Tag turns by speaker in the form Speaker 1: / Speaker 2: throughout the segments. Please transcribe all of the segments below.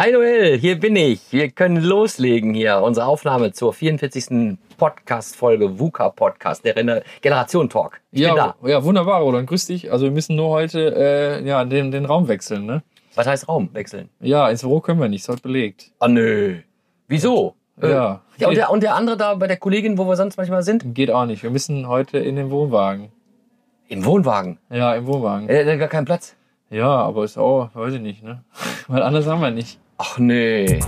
Speaker 1: Hi Noel, hier bin ich. Wir können loslegen hier. Unsere Aufnahme zur 44. Podcast-Folge VUCA Podcast, der Gener- Generation Talk. Ich bin
Speaker 2: Ja,
Speaker 1: da.
Speaker 2: ja, wunderbar, Roland. Grüß dich. Also wir müssen nur heute äh, ja, den, den Raum wechseln, ne?
Speaker 1: Was heißt Raum wechseln?
Speaker 2: Ja, ins Büro können wir nicht, ist heute belegt.
Speaker 1: Ah nö. Wieso? Äh,
Speaker 2: Ja.
Speaker 1: ja und, der, und der andere da bei der Kollegin, wo wir sonst manchmal sind?
Speaker 2: Geht auch nicht. Wir müssen heute in den Wohnwagen.
Speaker 1: Im Wohnwagen.
Speaker 2: Ja, im Wohnwagen.
Speaker 1: Er hat gar keinen Platz.
Speaker 2: Ja, aber ist auch, weiß ich nicht, ne? Weil anders haben wir nicht.
Speaker 1: Ach nee.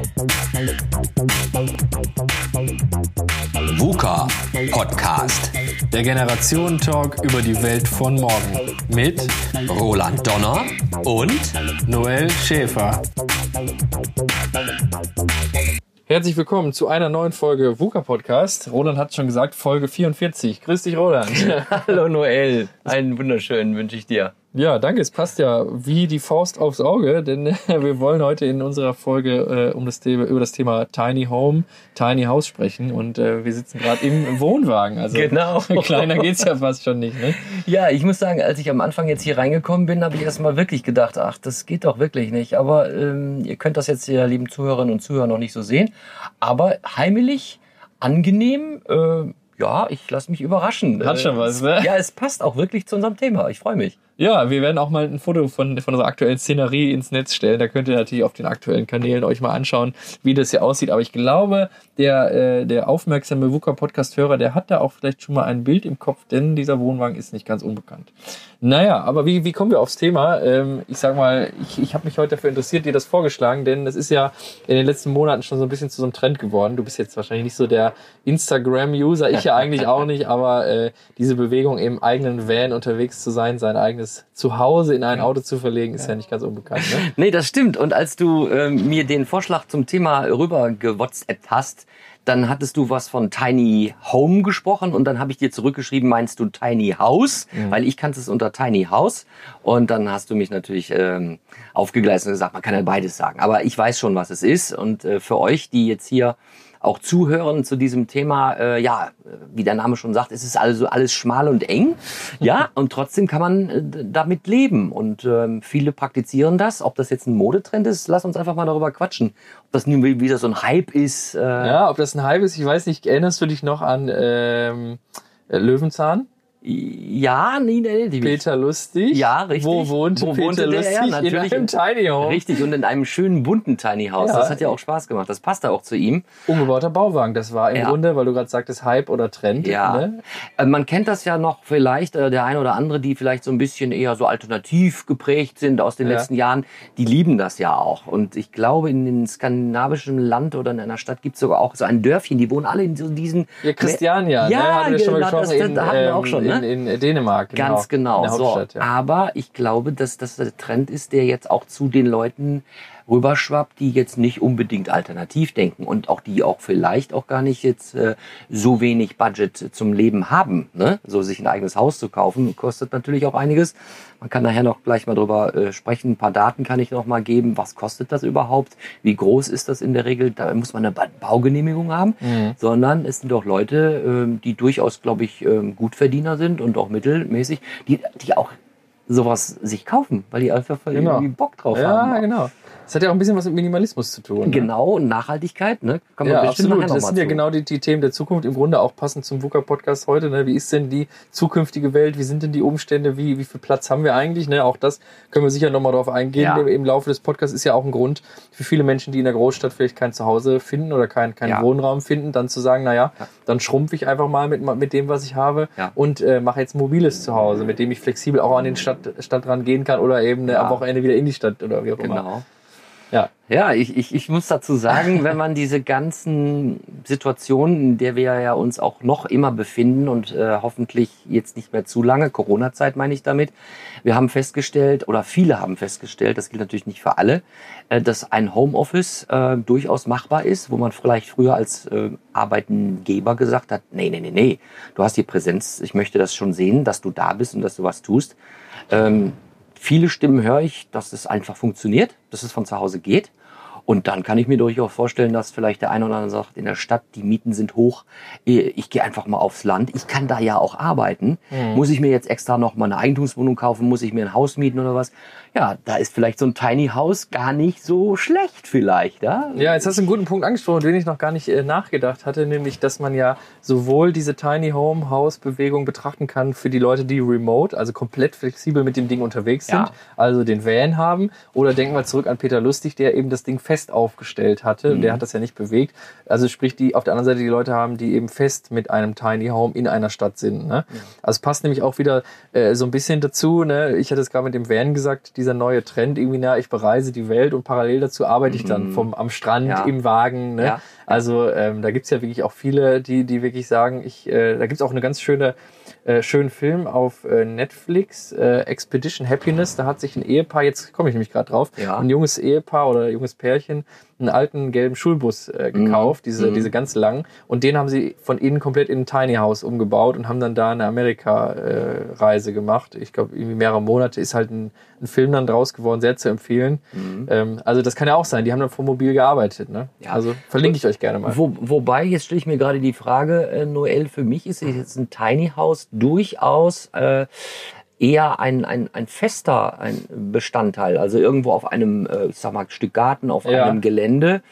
Speaker 3: VUCA Podcast.
Speaker 2: Der Generationen-Talk über die Welt von morgen. Mit
Speaker 3: Roland Donner und
Speaker 2: Noel Schäfer. Herzlich willkommen zu einer neuen Folge VUCA Podcast. Roland hat schon gesagt, Folge 44. Grüß dich, Roland.
Speaker 1: Hallo Noel. Einen wunderschönen wünsche ich dir.
Speaker 2: Ja, danke. Es passt ja wie die Faust aufs Auge, denn wir wollen heute in unserer Folge äh, um das Thema, über das Thema Tiny Home, Tiny House sprechen und äh, wir sitzen gerade im Wohnwagen. Also
Speaker 1: Genau.
Speaker 2: kleiner geht's ja fast schon nicht. Ne?
Speaker 1: Ja, ich muss sagen, als ich am Anfang jetzt hier reingekommen bin, habe ich erstmal wirklich gedacht, ach, das geht doch wirklich nicht. Aber ähm, ihr könnt das jetzt, ihr lieben Zuhörerinnen und Zuhörer, noch nicht so sehen. Aber heimelig, angenehm, äh, ja, ich lasse mich überraschen.
Speaker 2: Hat schon was, ne?
Speaker 1: Ja, es passt auch wirklich zu unserem Thema. Ich freue mich.
Speaker 2: Ja, wir werden auch mal ein Foto von, von unserer aktuellen Szenerie ins Netz stellen. Da könnt ihr natürlich auf den aktuellen Kanälen euch mal anschauen, wie das hier aussieht. Aber ich glaube, der, äh, der aufmerksame VUCA-Podcast-Hörer, der hat da auch vielleicht schon mal ein Bild im Kopf, denn dieser Wohnwagen ist nicht ganz unbekannt. Naja, aber wie, wie kommen wir aufs Thema? Ähm, ich sag mal, ich, ich habe mich heute dafür interessiert, dir das vorgeschlagen, denn das ist ja in den letzten Monaten schon so ein bisschen zu so einem Trend geworden. Du bist jetzt wahrscheinlich nicht so der Instagram-User, ich ja eigentlich auch nicht, aber äh, diese Bewegung im eigenen Van unterwegs zu sein, sein eigenes Zuhause in ein Auto zu verlegen, ist ja nicht ganz unbekannt. Ne?
Speaker 1: Nee, das stimmt. Und als du ähm, mir den Vorschlag zum Thema rüber gewhatsappt hast, dann hattest du was von Tiny Home gesprochen und dann habe ich dir zurückgeschrieben, meinst du Tiny House? Weil ich kannte es unter Tiny House. Und dann hast du mich natürlich ähm, aufgegleist und gesagt, man kann ja beides sagen. Aber ich weiß schon, was es ist. Und äh, für euch, die jetzt hier auch zuhören zu diesem Thema, äh, ja, wie der Name schon sagt, es ist also alles schmal und eng, ja, und trotzdem kann man äh, damit leben und ähm, viele praktizieren das. Ob das jetzt ein Modetrend ist, lass uns einfach mal darüber quatschen. Ob das nun wie- wieder so ein Hype ist. Äh,
Speaker 2: Ja, ob das ein Hype ist, ich weiß nicht. Erinnerst du dich noch an ähm, äh, Löwenzahn?
Speaker 1: Ja, nee, nee, die
Speaker 2: Peter Lustig?
Speaker 1: Ja, richtig.
Speaker 2: Wo wohnte
Speaker 1: Wo
Speaker 2: Peter
Speaker 1: wohnte der?
Speaker 2: Lustig? In
Speaker 1: natürlich.
Speaker 2: einem Tiny Home.
Speaker 1: Richtig, und in einem schönen bunten Tiny House.
Speaker 2: Ja.
Speaker 1: Das hat ja auch Spaß gemacht. Das passt auch zu ihm.
Speaker 2: Umgebauter Bauwagen. Das war im
Speaker 1: Ja.
Speaker 2: Grunde, weil du gerade sagtest, Hype oder Trend.
Speaker 1: Ja.
Speaker 2: Ne?
Speaker 1: Äh, Man kennt das ja noch vielleicht, äh, der eine oder andere, die vielleicht so ein bisschen eher so alternativ geprägt sind aus den
Speaker 2: Ja.
Speaker 1: letzten Jahren, die lieben das ja auch. Und ich glaube, in einem skandinavischen Land oder in einer Stadt gibt es sogar auch so ein Dörfchen, die wohnen alle in so diesen...
Speaker 2: Ja, Christiania,
Speaker 1: Ja,
Speaker 2: ne? Hatten wir schon mal
Speaker 1: genau, das-
Speaker 2: gesprochen.
Speaker 1: das
Speaker 2: in,
Speaker 1: hatten wir auch
Speaker 2: ähm,
Speaker 1: schon, ne?
Speaker 2: in, in Dänemark.
Speaker 1: Ganz genau.
Speaker 2: In der
Speaker 1: so.
Speaker 2: Ja.
Speaker 1: Aber ich glaube, dass das der Trend ist, der jetzt auch zu den Leuten rüberschwappt, die jetzt nicht unbedingt alternativ denken und auch die auch vielleicht auch gar nicht jetzt äh, so wenig Budget zum Leben haben. Ne? So sich ein eigenes Haus zu kaufen, kostet natürlich auch einiges. Man kann nachher noch gleich mal drüber äh, sprechen. Ein paar Daten kann ich noch mal geben. Was kostet das überhaupt? Wie groß ist das in der Regel? Da muss man eine Ba- Baugenehmigung haben.
Speaker 2: Mhm.
Speaker 1: Sondern es sind doch Leute, ähm, die durchaus, glaube ich, ähm, Gutverdiener sind und auch mittelmäßig, die, die auch sowas sich kaufen, weil die einfach
Speaker 2: Genau.
Speaker 1: irgendwie Bock drauf
Speaker 2: Ja,
Speaker 1: haben.
Speaker 2: genau. Das hat ja auch ein bisschen was mit Minimalismus zu tun. Ne?
Speaker 1: Genau, und Nachhaltigkeit, ne? Kann man
Speaker 2: Ja,
Speaker 1: bestimmt
Speaker 2: absolut. Das sind ja
Speaker 1: zu.
Speaker 2: genau die, die Themen der Zukunft. Im Grunde auch passend zum VUCA-Podcast heute. Ne? Wie ist denn die zukünftige Welt? Wie sind denn die Umstände? Wie, wie viel Platz haben wir eigentlich? Ne? Auch das können wir sicher nochmal drauf eingehen.
Speaker 1: Ja.
Speaker 2: Im, Laufe des Podcasts ist ja auch ein Grund für viele Menschen, die in der Großstadt vielleicht kein Zuhause finden oder keinen keinen
Speaker 1: Ja.
Speaker 2: Wohnraum finden, dann zu sagen, naja,
Speaker 1: Ja.
Speaker 2: dann schrumpfe ich einfach mal mit, mit dem, was ich habe
Speaker 1: Ja.
Speaker 2: und äh, mache jetzt mobiles Zuhause, mit dem ich flexibel auch an den Stadt, Stadtrand gehen kann oder eben
Speaker 1: Ja.
Speaker 2: am Wochenende wieder in die Stadt oder wie auch immer.
Speaker 1: Genau.
Speaker 2: Ja.
Speaker 1: Ja, ich, ich, ich muss dazu sagen, wenn man diese ganzen Situationen, in der wir ja uns auch noch immer befinden und äh, hoffentlich jetzt nicht mehr zu lange, Corona-Zeit meine ich damit, wir haben festgestellt, oder viele haben festgestellt, das gilt natürlich nicht für alle, äh, dass ein Homeoffice äh, durchaus machbar ist, wo man vielleicht früher als äh, Arbeitgeber gesagt hat, nee, nee, nee, nee, du hast die Präsenz, ich möchte das schon sehen, dass du da bist und dass du was tust. Ähm, viele Stimmen höre ich, dass es einfach funktioniert, dass es von zu Hause geht. Und dann kann ich mir durchaus vorstellen, dass vielleicht der eine oder andere sagt, in der Stadt, die Mieten sind hoch, äh, ich gehe einfach mal aufs Land. Ich kann da ja auch arbeiten.
Speaker 2: Mhm.
Speaker 1: Muss ich mir jetzt extra noch mal eine Eigentumswohnung kaufen? Muss ich mir ein Haus mieten oder was? Ja, da ist vielleicht so ein Tiny House gar nicht so schlecht vielleicht. Ja,
Speaker 2: Ja, jetzt hast du einen guten Punkt angesprochen, den ich noch gar nicht äh, nachgedacht hatte, nämlich, dass man ja sowohl diese Tiny Home House Bewegung betrachten kann für die Leute, die remote, also komplett flexibel mit dem Ding unterwegs sind,
Speaker 1: Ja.
Speaker 2: also den Van haben, oder denken wir zurück an Peter Lustig, der eben das Ding fest aufgestellt hatte,
Speaker 1: Mhm.
Speaker 2: der hat das ja nicht bewegt. Also sprich, die auf der anderen Seite die Leute haben, die eben fest mit einem Tiny Home in einer Stadt sind. Ne? Also es passt nämlich auch wieder äh, so ein bisschen dazu. Ne? Ich hatte es gerade mit dem Van gesagt, dieser neue Trend irgendwie, na, ich bereise die Welt und parallel dazu arbeite ich dann vom am Strand,
Speaker 1: Mhm. Ja.
Speaker 2: im Wagen. Ne?
Speaker 1: Ja.
Speaker 2: Also ähm, da gibt's ja wirklich auch viele, die, die wirklich sagen, ich, äh, da gibt's auch eine ganz schöne, äh, schönen Film auf äh, Netflix, äh, Expedition Happiness. Da hat sich ein Ehepaar, jetzt komme ich nämlich gerade drauf,
Speaker 1: Ja.
Speaker 2: ein junges Ehepaar oder junges Pärchen, einen alten gelben Schulbus äh, gekauft, diese,
Speaker 1: Mhm.
Speaker 2: diese ganz langen. Und den haben sie von innen komplett in ein Tiny House umgebaut und haben dann da eine Amerika-Reise gemacht. Ich glaube, irgendwie mehrere Monate ist halt ein, ein Film dann draus geworden, sehr zu empfehlen. Ähm, also das kann ja auch sein. Die haben dann vom Mobil gearbeitet. Ne?
Speaker 1: Mhm. Ja.
Speaker 2: Also verlinke ich euch gerne mal.
Speaker 1: Wo, wobei, jetzt stelle ich mir gerade die Frage, äh, Noel, für mich ist jetzt ein Tiny House durchaus äh, eher ein, ein, ein fester ein Bestandteil. Also irgendwo auf einem, äh, ich sag mal, Stück Garten, auf
Speaker 2: Ja.
Speaker 1: einem Gelände.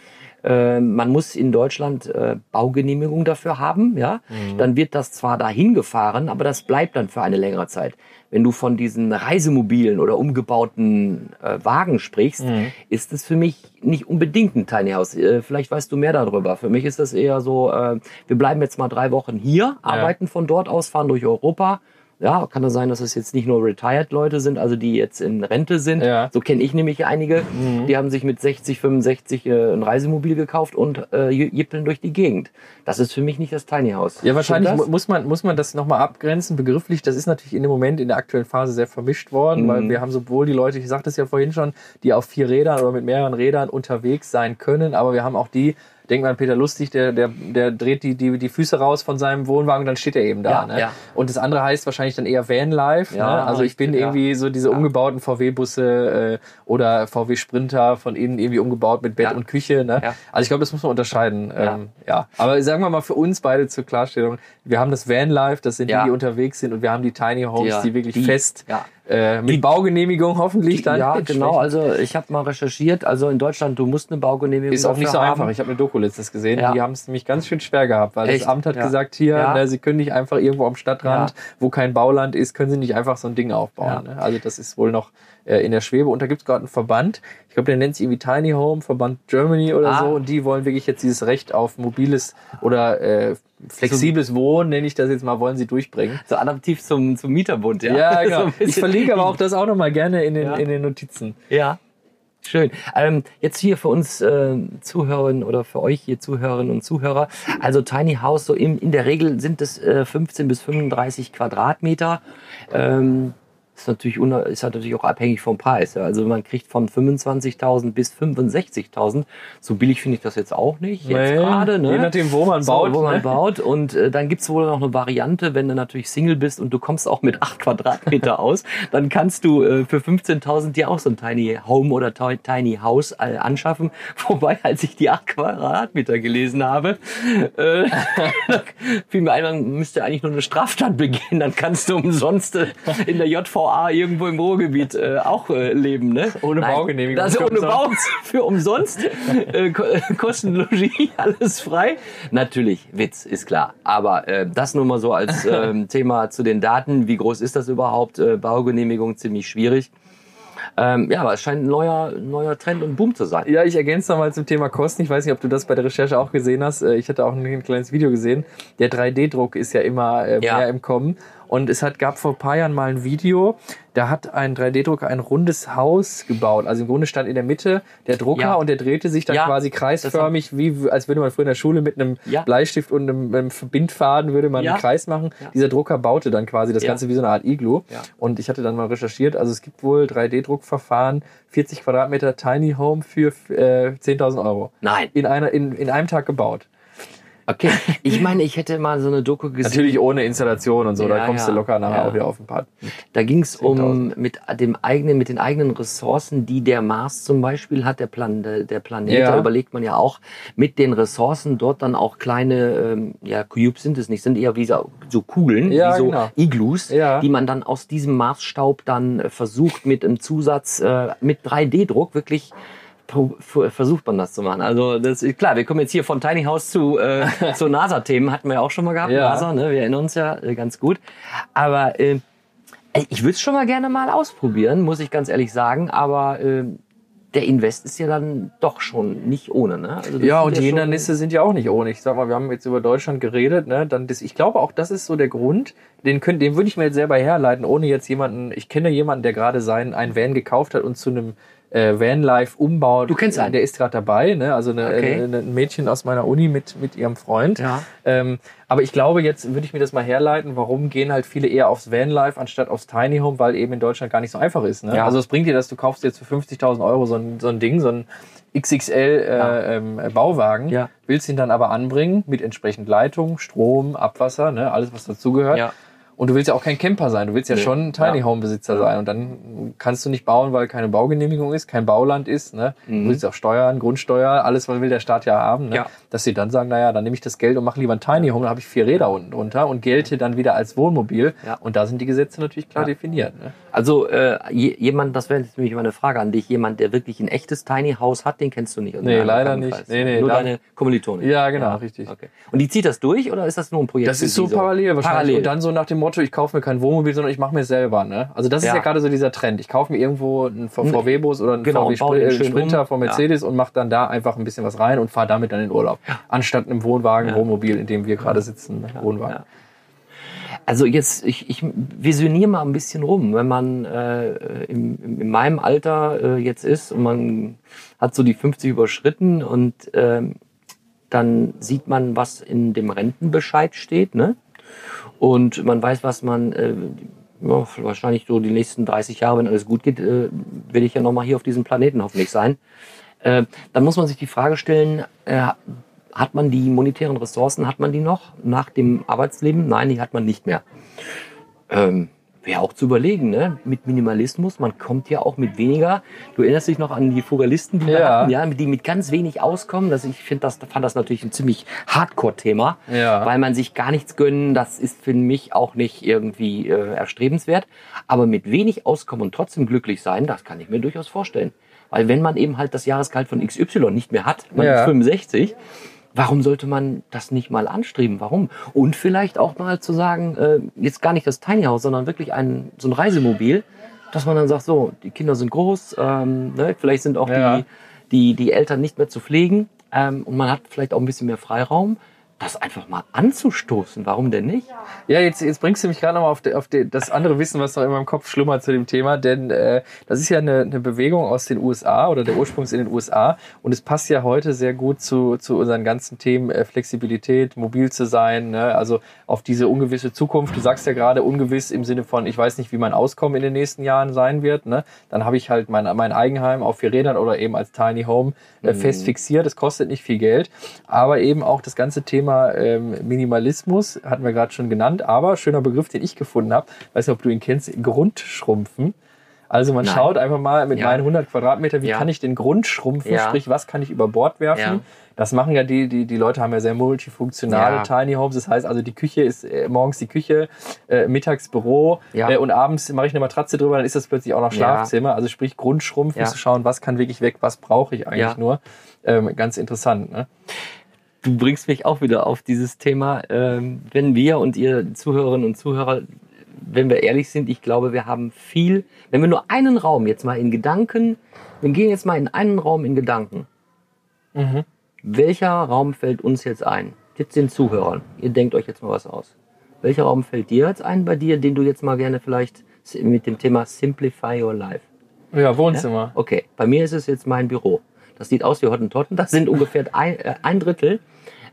Speaker 1: Äh, man muss in Deutschland äh, Baugenehmigung dafür haben, ja. Dann wird das zwar dahin gefahren, aber das bleibt dann für eine längere Zeit. Wenn du von diesen Reisemobilen oder umgebauten äh, Wagen sprichst, ist es für mich nicht unbedingt ein Tiny House. Äh, vielleicht weißt du mehr darüber. Für mich ist das eher so, äh, wir bleiben jetzt mal drei Wochen hier, arbeiten von dort aus, fahren durch Europa. Ja, kann das sein, dass es jetzt nicht nur Retired-Leute sind, also die jetzt in Rente sind.
Speaker 2: Ja.
Speaker 1: So kenne ich nämlich einige. Die haben sich mit 60, 65 äh, ein Reisemobil gekauft und äh, jippeln durch die Gegend. Das ist für mich nicht das Tiny House.
Speaker 2: Ja, wahrscheinlich muss man, muss man das nochmal abgrenzen, begrifflich. Das ist natürlich in dem Moment in der aktuellen Phase sehr vermischt worden, weil wir haben sowohl die Leute, ich sagte es ja vorhin schon, die auf vier Rädern oder mit mehreren Rädern unterwegs sein können, aber wir haben auch die, denk mal an Peter Lustig, der, der, der dreht die, die, die Füße raus von seinem Wohnwagen und dann steht er eben da.
Speaker 1: Ja,
Speaker 2: ne?
Speaker 1: ja.
Speaker 2: Und das andere heißt wahrscheinlich dann eher Vanlife.
Speaker 1: Ja,
Speaker 2: ne? Also ich bin
Speaker 1: ja.
Speaker 2: irgendwie so diese umgebauten VW-Busse äh, oder VW Sprinter von innen irgendwie umgebaut mit Bett und Küche. Ne?
Speaker 1: Ja.
Speaker 2: Also ich glaube, das muss man unterscheiden.
Speaker 1: Ja.
Speaker 2: Ähm, ja. Aber sagen wir mal für uns beide zur Klarstellung, wir haben das Vanlife, das sind die, die unterwegs sind und wir haben die Tiny Homes,
Speaker 1: Ja,
Speaker 2: die wirklich
Speaker 1: die-
Speaker 2: fest
Speaker 1: ja.
Speaker 2: Äh, mit Baugenehmigung hoffentlich dann.
Speaker 1: ja, genau. Also ich habe mal recherchiert. Also in Deutschland, du musst eine Baugenehmigung
Speaker 2: Ist auch nicht so
Speaker 1: dafür
Speaker 2: einfach.
Speaker 1: haben.
Speaker 2: Ich habe eine Doku letztes gesehen.
Speaker 1: Ja.
Speaker 2: Die haben es nämlich ganz schön schwer gehabt, weil
Speaker 1: Echt?
Speaker 2: das Amt hat
Speaker 1: Ja.
Speaker 2: gesagt, hier,
Speaker 1: Ja.
Speaker 2: ne, sie können nicht einfach irgendwo am Stadtrand, wo kein Bauland ist, können sie nicht einfach so ein Ding aufbauen. Ne? Also das ist wohl noch äh, in der Schwebe. Und da gibt es gerade einen Verband, ich glaube, der nennt sich irgendwie Tiny Home, Verband Germany oder
Speaker 1: Ah.
Speaker 2: so. Und die wollen wirklich jetzt dieses Recht auf mobiles oder äh, flexibles Wohnen, nenne ich das jetzt mal, wollen sie durchbringen.
Speaker 1: So adaptiv zum, zum Mieterbund, ja.
Speaker 2: Ja,
Speaker 1: So
Speaker 2: genau.
Speaker 1: ein
Speaker 2: ich verlinke aber auch das auch nochmal gerne in den,
Speaker 1: Ja.
Speaker 2: in den Notizen.
Speaker 1: Ja, schön. Ähm, jetzt hier für uns äh, Zuhörerinnen oder für euch hier Zuhörerinnen und Zuhörer. Also Tiny House, so in, in der Regel sind es äh, 15 bis 35 Quadratmeter. Ähm, ist natürlich, ist halt natürlich auch abhängig vom Preis. Also man kriegt von 25.000 bis 65.000. So billig finde ich das jetzt auch nicht. Jetzt
Speaker 2: Nee,
Speaker 1: gerade, ne?
Speaker 2: Je nachdem, wo man
Speaker 1: So,
Speaker 2: baut.
Speaker 1: wo man
Speaker 2: ne?
Speaker 1: baut. Und äh, dann gibt's wohl noch eine Variante, wenn du natürlich Single bist und du kommst auch mit 8 Quadratmeter aus, dann kannst du äh, für 15.000 dir auch so ein Tiny Home oder Ti- Tiny House äh, anschaffen. Wobei, als ich die 8 Quadratmeter gelesen habe, äh, fiel mir ein, man müsste eigentlich nur eine Straftat begehen. Dann kannst du umsonst äh, in der JVA irgendwo im Ruhrgebiet äh, auch äh, leben. Ne?
Speaker 2: Ohne Baugenehmigung
Speaker 1: Also ohne. Bau für umsonst. äh, äh, Kostenlogie, alles frei. Natürlich, Witz, ist klar. Aber äh, das nur mal so als ähm, Thema zu den Daten. Wie groß ist das überhaupt? Äh, Baugenehmigung ziemlich schwierig. Ähm, ja, aber es scheint ein neuer, neuer Trend und Boom zu sein.
Speaker 2: Ja, ich ergänze nochmal zum Thema Kosten. Ich weiß nicht, ob du das bei der Recherche auch gesehen hast. Äh, Ich hatte auch ein kleines Video gesehen. Der 3D-Druck ist ja immer äh,
Speaker 1: Ja.
Speaker 2: mehr im Kommen. Und es hat, gab vor ein paar Jahren mal ein Video, da hat ein 3D-Drucker ein rundes Haus gebaut. Also im Grunde stand in der Mitte der Drucker
Speaker 1: Ja.
Speaker 2: und der drehte sich dann
Speaker 1: Ja,
Speaker 2: quasi kreisförmig, wie als würde man früher in der Schule mit einem
Speaker 1: Ja.
Speaker 2: Bleistift und einem, einem Verbindfaden würde man einen Kreis machen. Dieser Drucker baute dann quasi das. Ganze wie so eine Art Iglu. Und ich hatte dann mal recherchiert, also es gibt wohl 3D-Druckverfahren, 40 Quadratmeter Tiny Home für äh, 10.000 Euro.
Speaker 1: Nein.
Speaker 2: In, einer, in, in einem Tag gebaut.
Speaker 1: Okay, ich meine, ich hätte mal so eine Doku gesehen.
Speaker 2: Natürlich ohne Installation und so, da
Speaker 1: Ja,
Speaker 2: kommst
Speaker 1: ja,
Speaker 2: du locker nachher
Speaker 1: ja.
Speaker 2: auch wieder auf ein paar.
Speaker 1: Da ging es um
Speaker 2: 10.000.
Speaker 1: mit dem eigenen, mit den eigenen Ressourcen, die der Mars zum Beispiel hat, der Plan, der, Planet. Da überlegt man ja auch, mit den Ressourcen dort dann auch kleine, ähm, ja, Cubes sind es nicht, sind eher wie so, so Kugeln, wie so
Speaker 2: genau.
Speaker 1: Igloos, die man dann aus diesem Marsstaub dann äh, versucht mit einem Zusatz, äh, mit 3D-Druck wirklich versucht man das zu machen. Also das ist klar, wir kommen jetzt hier von Tiny House zu, äh, zu NASA-Themen, hatten wir ja auch schon mal gehabt,
Speaker 2: Ja.
Speaker 1: NASA, ne? wir erinnern uns ja äh, ganz gut. Aber äh, Ich würde es schon mal gerne mal ausprobieren, muss ich ganz ehrlich sagen, aber äh, der Invest ist ja dann doch schon nicht ohne. Ne? Also
Speaker 2: Ja, und die Hindernisse sind ja auch nicht ohne. Ich sag mal, wir haben jetzt über Deutschland geredet, ne? Dann das, ich glaube auch, das ist so der Grund, den könnt, den würde ich mir jetzt selber herleiten, ohne jetzt jemanden, ich kenne jemanden, der gerade seinen einen Van gekauft hat und zu einem äh, Vanlife umbaut.
Speaker 1: Du kennst einen?
Speaker 2: Der ist gerade dabei, ne? Also eine,
Speaker 1: Okay.
Speaker 2: eine, ein Mädchen aus meiner Uni mit, mit ihrem Freund.
Speaker 1: Ja.
Speaker 2: Ähm, aber ich glaube, jetzt würde ich mir das mal herleiten, warum gehen halt viele eher aufs Vanlife anstatt aufs Tiny Home, weil eben in Deutschland gar nicht so einfach ist. Ne?
Speaker 1: Ja.
Speaker 2: Also es bringt dir das, du kaufst jetzt für 50.000 Euro so ein, so ein Ding, so ein XXL äh, ähm, Bauwagen,
Speaker 1: Ja.
Speaker 2: willst ihn dann aber anbringen mit entsprechend Leitung, Strom, Abwasser, ne? alles was dazugehört.
Speaker 1: Ja.
Speaker 2: Und du willst ja auch kein Camper sein, du willst ja
Speaker 1: Nee.
Speaker 2: schon ein Tiny
Speaker 1: Ja.
Speaker 2: Home Besitzer sein. Und dann kannst du nicht bauen, weil keine Baugenehmigung ist, kein Bauland ist. Ne?
Speaker 1: Mhm.
Speaker 2: Du willst auch Steuern, Grundsteuer, alles, was will der Staat ja haben. Ne?
Speaker 1: Ja.
Speaker 2: Dass sie dann sagen, naja, dann nehme ich das Geld und mache lieber ein Tiny Home, dann habe ich vier Räder unten drunter und gelte dann wieder als Wohnmobil.
Speaker 1: Ja.
Speaker 2: Und da sind die Gesetze natürlich klar definiert. Ne?
Speaker 1: Also äh, je, jemand, das wäre jetzt nämlich meine Frage an dich, jemand, der wirklich ein echtes Tiny House hat, den kennst du nicht. aus
Speaker 2: Nee, leider nicht. Nee, nee,
Speaker 1: Nur deine Kommilitonin.
Speaker 2: Ja, genau, richtig.
Speaker 1: Okay. Und die zieht das durch oder ist das nur ein Projekt?
Speaker 2: Das ist so parallel wahrscheinlich.
Speaker 1: Parallel.
Speaker 2: Und dann so nach dem Motto, ich kaufe mir kein Wohnmobil, sondern ich mache mir selber. Ne? Also das ist
Speaker 1: Ja.
Speaker 2: ja, gerade so dieser Trend. Ich kaufe mir irgendwo einen VW-Bus oder einen
Speaker 1: Genau,
Speaker 2: VW
Speaker 1: und baue den
Speaker 2: Spr- äh, Sprinter
Speaker 1: um.
Speaker 2: von Mercedes und mache dann da einfach ein bisschen was rein und fahre damit dann in Urlaub. Anstatt einem Wohnwagen,
Speaker 1: Ja.
Speaker 2: Wohnmobil, in dem wir gerade sitzen. Ne? Wohnwagen.
Speaker 1: Also jetzt, ich, ich visioniere mal ein bisschen rum, wenn man äh, im, in meinem Alter äh, jetzt ist und man hat so die 50 überschritten und ähm, dann sieht man, was in dem Rentenbescheid steht, ne? Und man weiß, was man äh, ja, wahrscheinlich so die nächsten 30 Jahre, wenn alles gut geht, äh, werde ich ja nochmal hier auf diesem Planeten hoffentlich sein. Äh, dann muss man sich die Frage stellen, äh, hat man die monetären Ressourcen, hat man die noch nach dem Arbeitsleben? Nein, die hat man nicht mehr. Ähm, Wäre auch zu überlegen, ne? Mit Minimalismus, man kommt ja auch mit weniger. Du erinnerst dich noch an die Fugalisten, die wir
Speaker 2: Ja.
Speaker 1: hatten, ja, die mit ganz wenig auskommen. Das, ich finde das, fand das natürlich ein ziemlich Hardcore-Thema,
Speaker 2: Ja.
Speaker 1: weil man sich gar nichts gönnen, das ist für mich auch nicht irgendwie äh, erstrebenswert. Aber mit wenig auskommen und trotzdem glücklich sein, das kann ich mir durchaus vorstellen. Weil wenn man eben halt das Jahresgehalt von XY nicht mehr hat, man
Speaker 2: Ja.
Speaker 1: ist 65, warum sollte man das nicht mal anstreben? Warum? Und vielleicht auch mal zu sagen, äh, jetzt gar nicht das Tiny House, sondern wirklich ein, so ein Reisemobil, dass man dann sagt, so, die Kinder sind groß, ähm, ne, vielleicht sind auch
Speaker 2: Ja.
Speaker 1: die, die, die Eltern nicht mehr zu pflegen ähm, und man hat vielleicht auch ein bisschen mehr Freiraum, das einfach mal anzustoßen. Warum denn nicht?
Speaker 2: Ja, jetzt, jetzt bringst du mich gerade nochmal auf, de, auf de, das andere Wissen, was noch in meinem Kopf schlummert zu dem Thema, denn äh, das ist ja eine, eine Bewegung aus den USA oder der Ursprung ist in den USA und es passt ja heute sehr gut zu, zu unseren ganzen Themen äh, Flexibilität, mobil zu sein, ne? also auf diese ungewisse Zukunft. Du sagst ja gerade ungewiss im Sinne von, ich weiß nicht, wie mein Auskommen in den nächsten Jahren sein wird. Ne? Dann habe ich halt mein, mein Eigenheim auf vier Rädern oder eben als Tiny Home äh, fest fixiert. Das kostet nicht viel Geld, aber eben auch das ganze Thema ähm, Minimalismus hatten wir gerade schon genannt, aber schöner Begriff, den ich gefunden habe, weiß nicht, ob du ihn kennst, Grundschrumpfen. Also man
Speaker 1: Nein.
Speaker 2: schaut einfach mal mit
Speaker 1: Ja.
Speaker 2: meinen 100 Quadratmeter, wie
Speaker 1: Ja.
Speaker 2: kann ich den Grund schrumpfen,
Speaker 1: Ja.
Speaker 2: sprich, was kann ich über Bord werfen. Das machen ja die, die, die Leute haben ja sehr multifunktionale. Tiny Homes. Das heißt also, die Küche ist äh, morgens die Küche, äh, mittags Büro äh, und abends mache ich eine Matratze drüber, dann ist das plötzlich auch noch. Schlafzimmer. Also sprich Grundschrumpfen zu schauen, was kann wirklich weg, was brauche ich eigentlich nur. Ähm, ganz interessant. Ne?
Speaker 1: Du bringst mich auch wieder auf dieses Thema, ähm, wenn wir und ihr Zuhörerinnen und Zuhörer, wenn wir ehrlich sind, ich glaube, wir haben viel, wenn wir nur einen Raum jetzt mal in Gedanken, wir gehen jetzt mal in einen Raum in Gedanken.
Speaker 2: Mhm.
Speaker 1: Welcher Raum fällt uns jetzt ein? Jetzt den Zuhörern. Ihr denkt euch jetzt mal was aus. Welcher Raum fällt dir jetzt ein bei dir, den du jetzt mal gerne vielleicht mit dem Thema Simplify Your Life?
Speaker 2: Ja, Wohnzimmer.
Speaker 1: Okay, bei mir ist es jetzt mein Büro. Das sieht aus wie Hottentotten. Das sind ungefähr ein, äh, ein Drittel.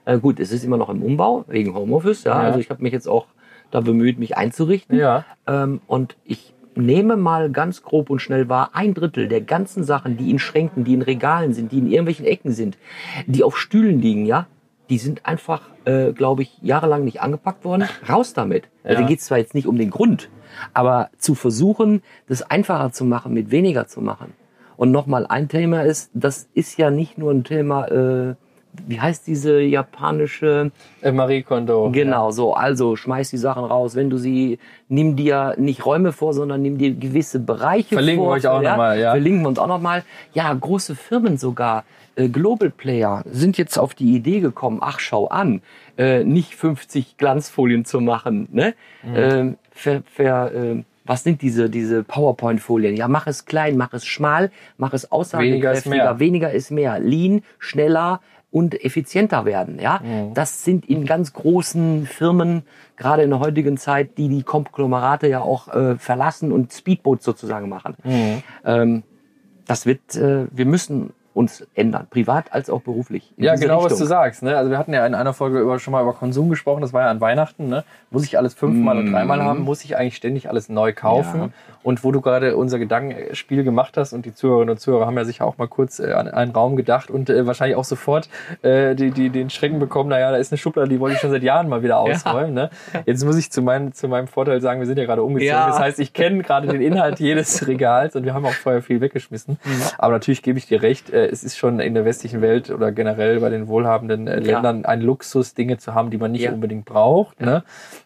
Speaker 1: Äh, gut, es ist immer noch im Umbau wegen Homeoffice. Ja,
Speaker 2: Ja.
Speaker 1: also ich habe mich jetzt auch da bemüht, mich einzurichten.
Speaker 2: Ja.
Speaker 1: Ähm, und ich nehme mal ganz grob und schnell wahr, ein Drittel der ganzen Sachen, die in Schränken, die in Regalen sind, die in irgendwelchen Ecken sind, die auf Stühlen liegen, ja, die sind einfach, äh, glaube ich, jahrelang nicht angepackt worden. Raus damit. Also
Speaker 2: Ja.
Speaker 1: geht es zwar jetzt nicht um den Grund, aber zu versuchen, das einfacher zu machen, mit weniger zu machen. Und nochmal ein Thema ist, das ist ja nicht nur ein Thema, äh, wie heißt diese japanische,
Speaker 2: Äh, Marie Kondo.
Speaker 1: genau so, also schmeiß die Sachen raus, wenn du sie, nimm dir nicht Räume vor, sondern nimm dir gewisse Bereiche
Speaker 2: Verlinken
Speaker 1: vor.
Speaker 2: wir euch auch noch mal, ja.
Speaker 1: Verlinken wir uns auch nochmal. Ja, große Firmen sogar, äh, Global Player sind jetzt auf die Idee gekommen, ach schau an, äh, nicht 50 Glanzfolien zu machen, ne?
Speaker 2: Mhm.
Speaker 1: Ähm, ver, ver, äh, was sind diese, diese PowerPoint-Folien? Ja, mach es klein, mach es schmal, mach es
Speaker 2: Weniger ist
Speaker 1: aussagekräftiger,
Speaker 2: mehr.
Speaker 1: weniger ist mehr. Lean, schneller und effizienter werden. Ja,
Speaker 2: Mhm.
Speaker 1: das sind in ganz großen Firmen, gerade in der heutigen Zeit, die die Konglomerate ja auch äh, verlassen und Speedboats sozusagen machen.
Speaker 2: Mhm.
Speaker 1: Ähm, das wird, äh, wir müssen uns ändern, privat als auch beruflich.
Speaker 2: Ja, genau, was
Speaker 1: Richtung.
Speaker 2: du sagst. Ne? Also wir hatten ja in einer Folge über, schon mal über Konsum gesprochen, das war ja an Weihnachten. Ne? Muss ich alles fünfmal und dreimal haben? Muss ich eigentlich ständig alles neu kaufen?
Speaker 1: Ja.
Speaker 2: Und wo du gerade unser Gedankenspiel gemacht hast und die Zuhörerinnen und Zuhörer haben ja sicher auch mal kurz äh, an einen Raum gedacht und äh, wahrscheinlich auch sofort äh, die, die, den Schrecken bekommen, naja, da ist eine Schublade, die wollte ich schon seit Jahren mal wieder ausräumen. Ne? Jetzt muss ich zu, mein, zu meinem Vorteil sagen, wir sind ja gerade umgezogen.
Speaker 1: Ja.
Speaker 2: Das heißt, ich kenne gerade den Inhalt jedes Regals und wir haben auch vorher viel weggeschmissen. Aber natürlich gebe ich dir recht, äh, es ist schon in der westlichen Welt oder generell bei den wohlhabenden äh. Ländern ein Luxus, Dinge zu haben, die man nicht
Speaker 1: Ja.
Speaker 2: unbedingt braucht. Ne?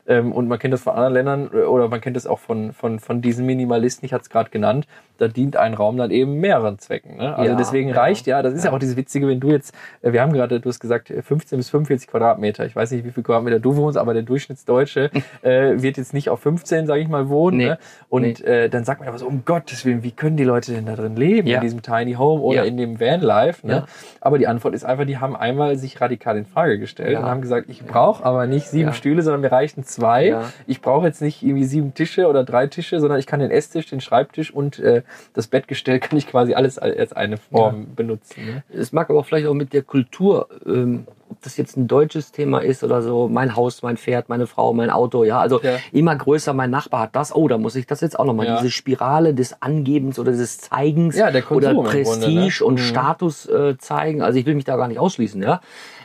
Speaker 2: Ähm, und man kennt das von anderen Ländern äh, oder man kennt das auch von, von, von diesen Minimalisten, ich hatte es gerade genannt, da dient ein Raum dann eben mehreren Zwecken. Ne? Also
Speaker 1: Ja,
Speaker 2: deswegen
Speaker 1: ja.
Speaker 2: reicht ja, das ist ja. auch dieses Witzige, wenn du jetzt, äh, wir haben gerade, du hast gesagt, äh, 15 bis 45 Quadratmeter. Ich weiß nicht, wie viel Quadratmeter du wohnst, aber der Durchschnittsdeutsche äh, wird jetzt nicht auf 15, sage ich mal, wohnen.
Speaker 1: Nee.
Speaker 2: Ne? Und äh, dann sagt man aber so, um Gottes Willen, wie können die Leute denn da drin leben, in diesem Tiny Home oder in dem Vanlife? Ne?
Speaker 1: Ja.
Speaker 2: Aber die Antwort ist einfach, die haben einmal sich radikal in Frage gestellt
Speaker 1: Ja.
Speaker 2: und haben gesagt, ich brauche aber nicht sieben. Stühle, sondern mir reichen zwei. Ich brauche jetzt nicht irgendwie sieben Tische oder drei Tische, sondern ich kann den Esstisch, den Schreibtisch und äh, das Bettgestell kann ich quasi alles als eine Form benutzen. Ne?
Speaker 1: Es mag aber auch vielleicht auch mit der Kultur, ähm, ob das jetzt ein deutsches Thema ist oder so, mein Haus, mein Pferd, meine Frau, mein Auto, ja, also
Speaker 2: Ja.
Speaker 1: immer größer, mein Nachbar hat das, oh, da muss ich das jetzt auch nochmal,
Speaker 2: Ja.
Speaker 1: diese Spirale des Angebens oder des Zeigens
Speaker 2: Ja,
Speaker 1: oder
Speaker 2: im Grunde,
Speaker 1: Prestige
Speaker 2: ne?
Speaker 1: und
Speaker 2: Mhm.
Speaker 1: Status äh, zeigen, also ich will mich da gar nicht ausschließen, ja.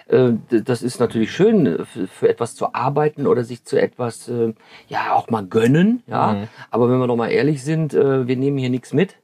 Speaker 1: Äh, Das ist natürlich schön, äh, für, etwas zu arbeiten oder sich zu etwas, äh, ja, auch mal gönnen, ja.
Speaker 2: Mhm.
Speaker 1: Aber wenn wir doch mal ehrlich sind, wir nehmen hier nichts mit.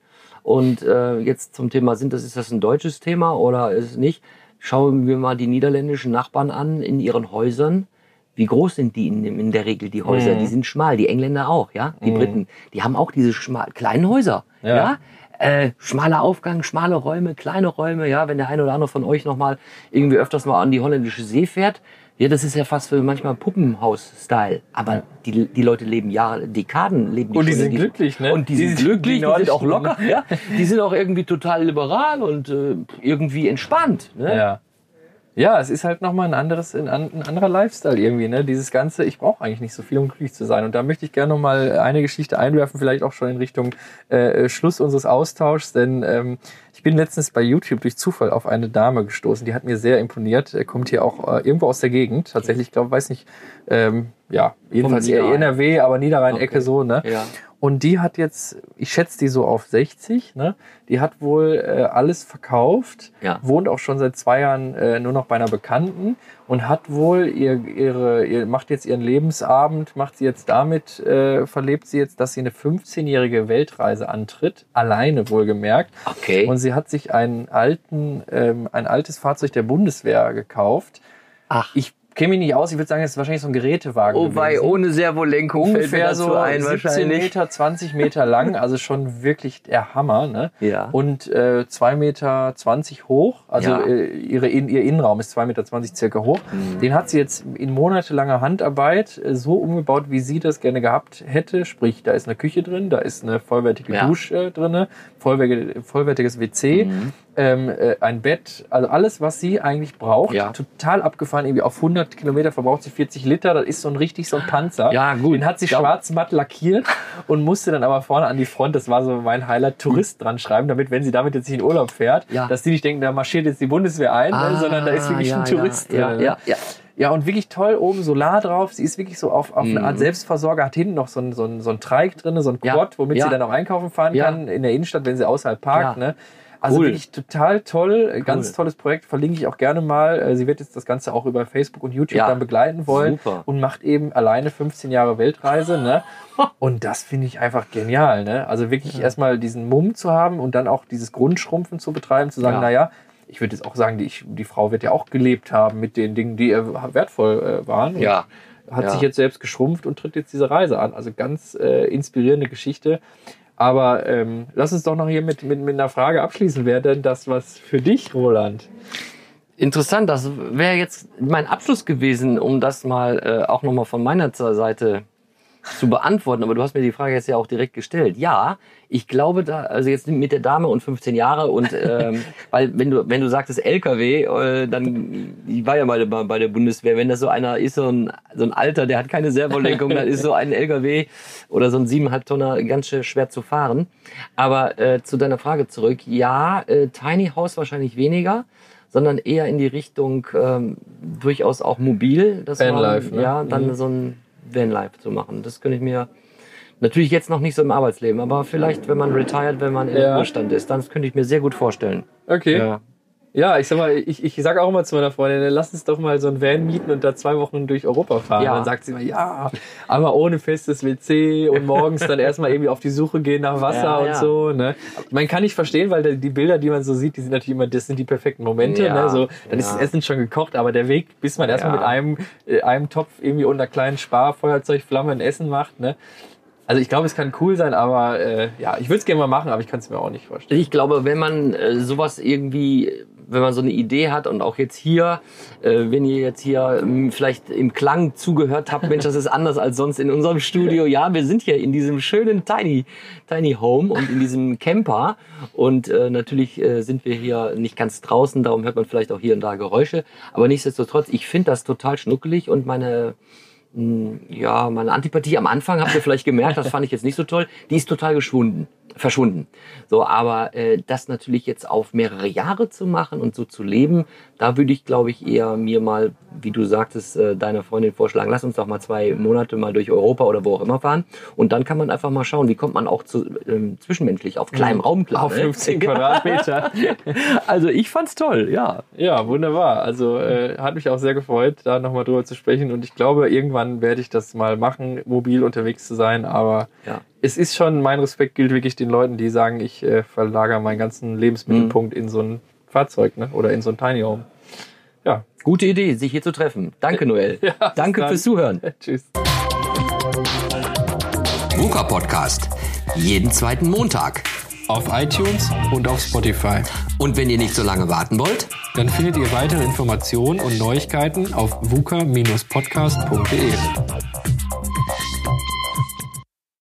Speaker 1: Und äh, jetzt zum Thema sind das ist das ein deutsches Thema oder ist es nicht? Schauen wir mal die niederländischen Nachbarn an in ihren Häusern. Wie groß sind die in, in der Regel die Häuser?
Speaker 2: Mhm.
Speaker 1: Die sind schmal. Die Engländer auch, ja. Die Briten, die haben auch diese schmal, kleinen Häuser,
Speaker 2: Ja.
Speaker 1: ja. Äh, schmaler Aufgang, schmale Räume, kleine Räume, ja. Wenn der eine oder andere von euch noch mal irgendwie öfters mal an die holländische See fährt, ja, das ist ja fast für manchmal Puppenhaus-Style. Aber die, die Leute leben Jahre, Dekaden leben die
Speaker 2: Und die sind glücklich, ne?
Speaker 1: Und die,
Speaker 2: Die
Speaker 1: sind
Speaker 2: sind-
Speaker 1: glücklich,
Speaker 2: die
Speaker 1: die, sind auch locker, ja. Die sind auch irgendwie total liberal und äh, irgendwie entspannt. Ne?
Speaker 2: Ja. Ja, es ist halt nochmal ein anderes, ein, ein anderer Lifestyle irgendwie, ne? Dieses Ganze, ich brauche eigentlich nicht so viel, um glücklich zu sein. Und da möchte ich gerne nochmal eine Geschichte einwerfen, vielleicht auch schon in Richtung äh, Schluss unseres Austauschs, denn ähm, ich bin letztens bei YouTube durch Zufall auf eine Dame gestoßen, die hat mir sehr imponiert, kommt hier auch äh, irgendwo aus der Gegend, tatsächlich, ich glaube, weiß nicht, ähm, ja, jedenfalls eher. NRW, aber Niederrhein-Ecke
Speaker 1: Okay.
Speaker 2: so, ne?
Speaker 1: Ja.
Speaker 2: Und die hat jetzt, ich schätze die so auf 60, ne? Die hat wohl äh, alles verkauft,
Speaker 1: Ja.
Speaker 2: wohnt auch schon seit zwei Jahren äh, nur noch bei einer Bekannten und hat wohl ihr, ihre, ihr macht jetzt ihren Lebensabend, macht sie jetzt damit, äh, verlebt sie jetzt, dass sie eine 15-jährige Weltreise antritt, alleine wohlgemerkt.
Speaker 1: Okay.
Speaker 2: Und sie hat sich einen alten, ähm, ein altes Fahrzeug der Bundeswehr gekauft.
Speaker 1: Ach,
Speaker 2: Ich kenne mich nicht aus, ich würde sagen, das ist wahrscheinlich so ein Gerätewagen.
Speaker 1: oh
Speaker 2: gewesen
Speaker 1: ohne Servolenkung
Speaker 2: ungefähr so
Speaker 1: ein
Speaker 2: 17
Speaker 1: wahrscheinlich.
Speaker 2: Meter, 20 Meter lang, also schon wirklich der Hammer, ne?
Speaker 1: Ja.
Speaker 2: Und äh, 2 Meter 20 hoch, also
Speaker 1: Ja.
Speaker 2: äh, ihre, ihr Innenraum ist 2 Meter 20 circa hoch.
Speaker 1: Mhm.
Speaker 2: Den hat sie jetzt in monatelanger Handarbeit äh, so umgebaut, wie sie das gerne gehabt hätte. Sprich, da ist eine Küche drin, da ist eine vollwertige
Speaker 1: Ja.
Speaker 2: Dusche drin, vollwertige, vollwertiges WC.
Speaker 1: Mhm.
Speaker 2: Ähm, äh, ein Bett, also alles, was sie eigentlich braucht,
Speaker 1: Ja.
Speaker 2: total abgefahren. Irgendwie auf 100 Kilometer verbraucht sie 40 Liter. Das ist so ein richtig so ein Panzer.
Speaker 1: Ja, gut.
Speaker 2: Den hat sie schwarz matt lackiert und musste dann aber vorne an die Front, das war so mein Highlight, Tourist dran schreiben, damit, wenn sie damit jetzt nicht in Urlaub fährt,
Speaker 1: Ja.
Speaker 2: dass die nicht denken, da marschiert jetzt die Bundeswehr ein, ne, sondern da ist wirklich
Speaker 1: Ah, ja,
Speaker 2: ein Tourist
Speaker 1: ja,
Speaker 2: drin.
Speaker 1: Ja, ja, ja.
Speaker 2: Und wirklich toll oben Solar drauf. Sie ist wirklich so auf, auf eine
Speaker 1: Mhm.
Speaker 2: Art Selbstversorger, hat hinten noch so ein, so ein, so ein Trike drin, so ein. Quad, womit sie dann auch einkaufen fahren kann in der Innenstadt, wenn sie außerhalb parkt.
Speaker 1: Ja.
Speaker 2: Ne? Also
Speaker 1: Cool.
Speaker 2: wirklich total toll, äh, ganz tolles Projekt, verlinke ich auch gerne mal. Äh, Sie wird jetzt das Ganze auch über Facebook und YouTube
Speaker 1: Ja.
Speaker 2: dann begleiten wollen
Speaker 1: Super.
Speaker 2: und macht eben alleine 15 Jahre Weltreise. Ne? Und das finde ich einfach genial. Ne? Also wirklich erstmal diesen Mumm zu haben und dann auch dieses Grundschrumpfen zu betreiben, zu sagen,
Speaker 1: Ja.
Speaker 2: naja, ich würde jetzt auch sagen, die, ich, die Frau wird ja auch gelebt haben mit den Dingen, die ihr wertvoll äh, waren.
Speaker 1: Ja.
Speaker 2: hat
Speaker 1: Ja.
Speaker 2: sich jetzt selbst geschrumpft und tritt jetzt diese Reise an. Also ganz äh, inspirierende Geschichte. Aber ähm, lass uns doch noch hier mit, mit, mit einer Frage abschließen. Wäre denn das was für dich, Roland?
Speaker 1: Interessant, das wäre jetzt mein Abschluss gewesen, um das mal äh, auch nochmal von meiner Seite zu beantworten. Aber du hast mir die Frage jetzt ja auch direkt gestellt. Ja, ich glaube da, also jetzt mit der Dame und 15 Jahre und ähm, weil wenn du wenn du sagtest LKW, äh, dann ich war ja mal bei, bei der Bundeswehr, wenn das so einer ist so ein so ein Alter, der hat keine Servolenkung, dann ist so ein LKW oder so ein 7,5 Tonner ganz schön schwer zu fahren. Aber äh, zu deiner Frage zurück, ja, äh, Tiny House wahrscheinlich weniger sondern eher in die Richtung ähm, durchaus auch mobil, dass
Speaker 2: Vanlife,
Speaker 1: man
Speaker 2: ne?
Speaker 1: ja dann
Speaker 2: Mhm.
Speaker 1: so ein Vanlife zu machen. Das könnte ich mir natürlich jetzt noch nicht so im Arbeitsleben, aber vielleicht, wenn man retired, wenn man im
Speaker 2: Ja.
Speaker 1: Ruhestand ist, dann könnte ich mir sehr gut vorstellen.
Speaker 2: Okay. Ja,
Speaker 1: Ja.
Speaker 2: ich sag mal, ich, ich sag auch immer zu meiner Freundin, lass uns doch mal so ein Van mieten und da zwei Wochen durch Europa fahren.
Speaker 1: Ja.
Speaker 2: Dann sagt sie immer, ja, aber ohne festes WC und morgens dann erstmal irgendwie auf die Suche gehen nach Wasser
Speaker 1: Ja,
Speaker 2: und
Speaker 1: ja.
Speaker 2: so. Ne? Man kann nicht verstehen, weil die Bilder, die man so sieht, die sind natürlich immer, das sind die perfekten Momente. Ne? So, dann ist das Essen schon gekocht, aber der Weg, bis man erstmal mit einem, äh, einem Topf irgendwie unter kleinen Sparfeuerzeugflamme ein Essen macht. Ne? Also ich glaube, es kann cool sein, aber äh, ja, ich würde es gerne mal machen, aber ich kann es mir auch nicht vorstellen.
Speaker 1: Ich glaube, wenn man äh, sowas irgendwie, wenn man so eine Idee hat und auch jetzt hier, äh, wenn ihr jetzt hier ähm, vielleicht im Klang zugehört habt, Mensch, das ist anders als sonst in unserem Studio. Ja, wir sind hier in diesem schönen Tiny, Tiny Home und in diesem Camper und äh, natürlich äh, sind wir hier nicht ganz draußen, darum hört man vielleicht auch hier und da Geräusche. Aber nichtsdestotrotz, ich finde das total schnuckelig und meine mh, ja, meine Antipathie am Anfang habt ihr vielleicht gemerkt, das fand ich jetzt nicht so toll. Die ist total geschwunden, verschwunden. So, aber äh, das natürlich jetzt auf mehrere Jahre zu machen und so zu leben, da würde ich, glaube ich, eher mir mal, wie du sagtest, äh, deiner Freundin vorschlagen, lass uns doch mal zwei Monate mal durch Europa oder wo auch immer fahren. Und dann kann man einfach mal schauen, wie kommt man auch zu, ähm, zwischenmenschlich auf kleinem Raum klar.
Speaker 2: Auf
Speaker 1: ne?
Speaker 2: 15 Quadratmeter.
Speaker 1: Also ich fand's toll, ja.
Speaker 2: Ja, wunderbar. Also äh, hat mich auch sehr gefreut, da nochmal drüber zu sprechen. Und ich glaube, irgendwann werde ich das mal machen, mobil unterwegs zu sein. Aber
Speaker 1: Ja.
Speaker 2: Es ist schon, mein Respekt gilt wirklich den Leuten, die sagen, ich äh, verlagere meinen ganzen Lebensmittelpunkt in so ein Fahrzeug ne? oder in so ein Tiny Home. Ja,
Speaker 1: Gute Idee, sich hier zu treffen. Danke, Noel. Danke
Speaker 2: dann.
Speaker 1: fürs Zuhören.
Speaker 2: tschüss.
Speaker 3: VUCA Podcast. Jeden zweiten Montag.
Speaker 2: Auf iTunes und auf Spotify.
Speaker 3: Und wenn ihr nicht so lange warten wollt,
Speaker 2: Dann findet ihr weitere Informationen und Neuigkeiten auf vuka-podcast.de.